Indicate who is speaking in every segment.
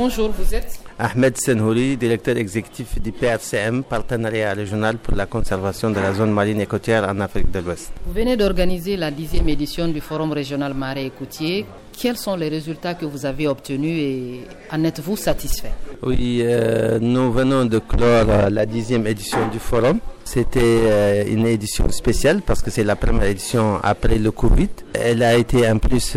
Speaker 1: Bonjour, vous êtes
Speaker 2: Ahmed Senhouri, directeur exécutif du PRCM, partenariat régional pour la conservation de la zone marine et côtière en Afrique de l'Ouest.
Speaker 1: Vous venez d'organiser la dixième édition du Forum régional marais et côtier. Quels sont les résultats que vous avez obtenus et en êtes-vous satisfait?
Speaker 2: Oui, euh, nous venons de clore euh, la dixième édition du Forum. C'était euh, une édition spéciale parce que c'est la première édition après le Covid. Elle a été en plus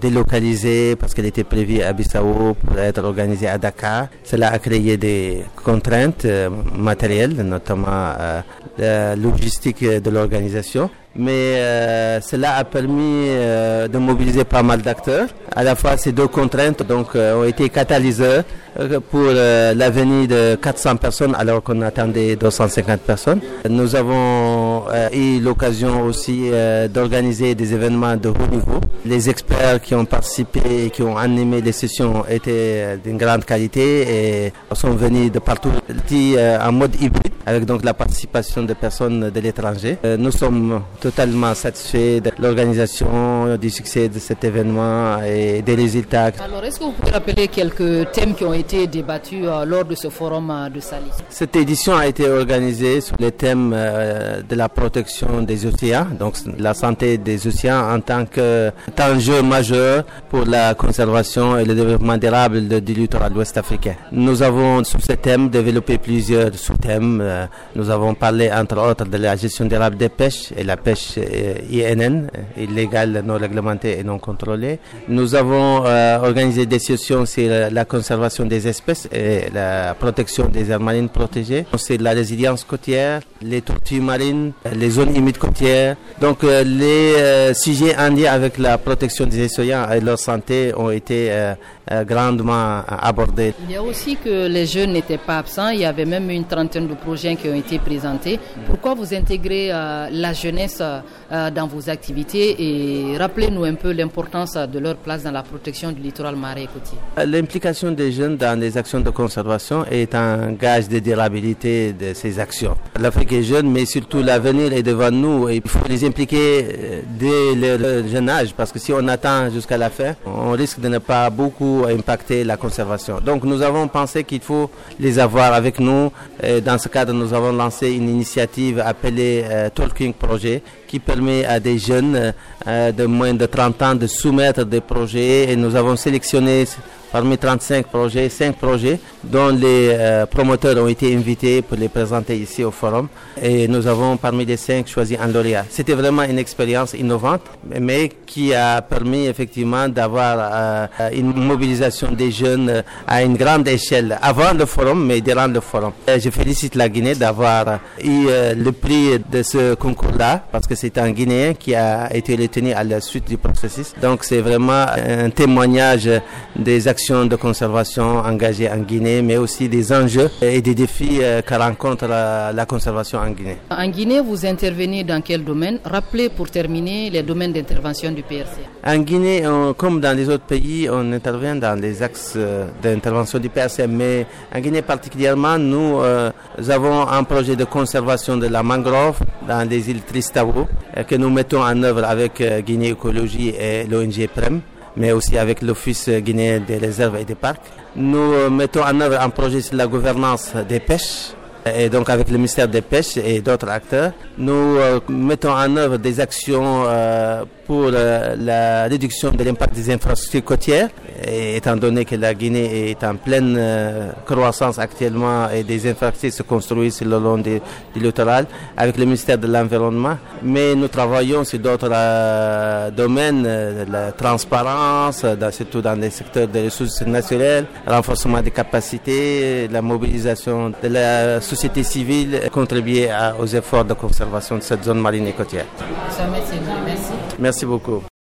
Speaker 2: délocalisée parce qu'elle était prévue à Bissau pour être organisée à Dakar. Cela a créé des contraintes matérielles, notamment la logistique de l'organisation mais euh, cela a permis euh, de mobiliser pas mal d'acteurs. À la fois, ces deux contraintes donc, euh, ont été catalyseurs pour la venue de 400 personnes alors qu'on attendait 250 personnes. Nous avons eu l'occasion aussi d'organiser des événements de haut niveau. Les experts qui ont participé et qui ont animé les sessions étaient d'une grande qualité et sont venus de partout en mode hybride avec donc la participation de personnes de l'étranger. Nous sommes totalement satisfait de l'organisation, du succès de cet événement et des résultats.
Speaker 1: Alors, est-ce que vous pouvez rappeler quelques thèmes qui ont été débattus euh, lors de ce forum euh, de Salis?
Speaker 2: Cette édition a été organisée sur les thèmes euh, de la protection des océans, donc la santé des océans en tant qu'enjeu majeur pour la conservation et le développement durable du littoral ouest africain. Nous avons sur ce thème développé plusieurs sous-thèmes. Nous avons parlé entre autres de la gestion durable des pêches et la pêche euh, INN, euh, illégale, non réglementée et non contrôlée. Nous avons euh, organisé des sessions sur la conservation des espèces et la protection des aires marines protégées. C'est la résilience côtière, les tortues marines, les zones humides côtières. Donc les sujets en lien avec la protection des océans et leur santé ont été grandement abordés.
Speaker 1: Il y a aussi que les jeunes n'étaient pas absents. Il y avait même une trentaine de projets qui ont été présentés. Pourquoi vous intégrez la jeunesse euh, dans vos activités et rappelez-nous un peu l'importance de leur place dans la protection du littoral marais et côtier?
Speaker 2: L'implication des jeunes dans les actions de conservation est un gage de durabilité de ces actions. L'Afrique est jeune, mais surtout l'avenir est devant nous et il faut les impliquer euh, dès leur jeune âge parce que si on attend jusqu'à la fin, on risque de ne pas beaucoup impacter la conservation. Donc nous avons pensé qu'il faut les avoir avec nous. Dans ce cadre, nous avons lancé une initiative appelée euh, Talking Project qui permet à des jeunes euh, de moins de 30 ans de soumettre des projets et nous avons sélectionné parmi 35 projets, 5 projets dont les euh, promoteurs ont été invités pour les présenter ici au forum. Et nous avons parmi les 5 choisi un lauréat. C'était vraiment une expérience innovante, mais qui a permis effectivement d'avoir euh, une mobilisation des jeunes euh, à une grande échelle avant le forum, mais durant le forum. je félicite la Guinée d'avoir eu le prix de ce concours-là, parce que c'est un Guinéen qui a été retenu à la suite du processus. Donc c'est vraiment un témoignage des actions de conservation engagées en Guinée, mais aussi des enjeux et des défis euh, que rencontre la, conservation en Guinée.
Speaker 1: En Guinée, vous intervenez dans quel domaine? Rappelez pour terminer les domaines d'intervention du PRC.
Speaker 2: En Guinée, comme dans les autres pays, on intervient dans les axes euh, d'intervention du PRC, mais en Guinée particulièrement, nous, euh, avons un projet de conservation de la mangrove dans les îles Tristavo que nous mettons en œuvre avec Guinée Écologie et l'ONG PREM mais aussi avec l'Office guinéen des réserves et des parcs. Nous euh, mettons en œuvre un projet sur la gouvernance des pêches et donc avec le ministère des Pêches et d'autres acteurs, nous euh, mettons en œuvre des actions euh, pour la réduction de l'impact des infrastructures côtières étant donné que la Guinée est en pleine euh, croissance actuellement et des infrastructures se construisent le long du, littoral avec le ministère de l'Environnement. Mais nous travaillons sur d'autres euh, domaines, euh, la transparence, surtout dans les secteurs des ressources naturelles, renforcement des capacités, la mobilisation de la société civile, contribuer aux efforts de conservation de cette zone marine et côtière. Merci beaucoup.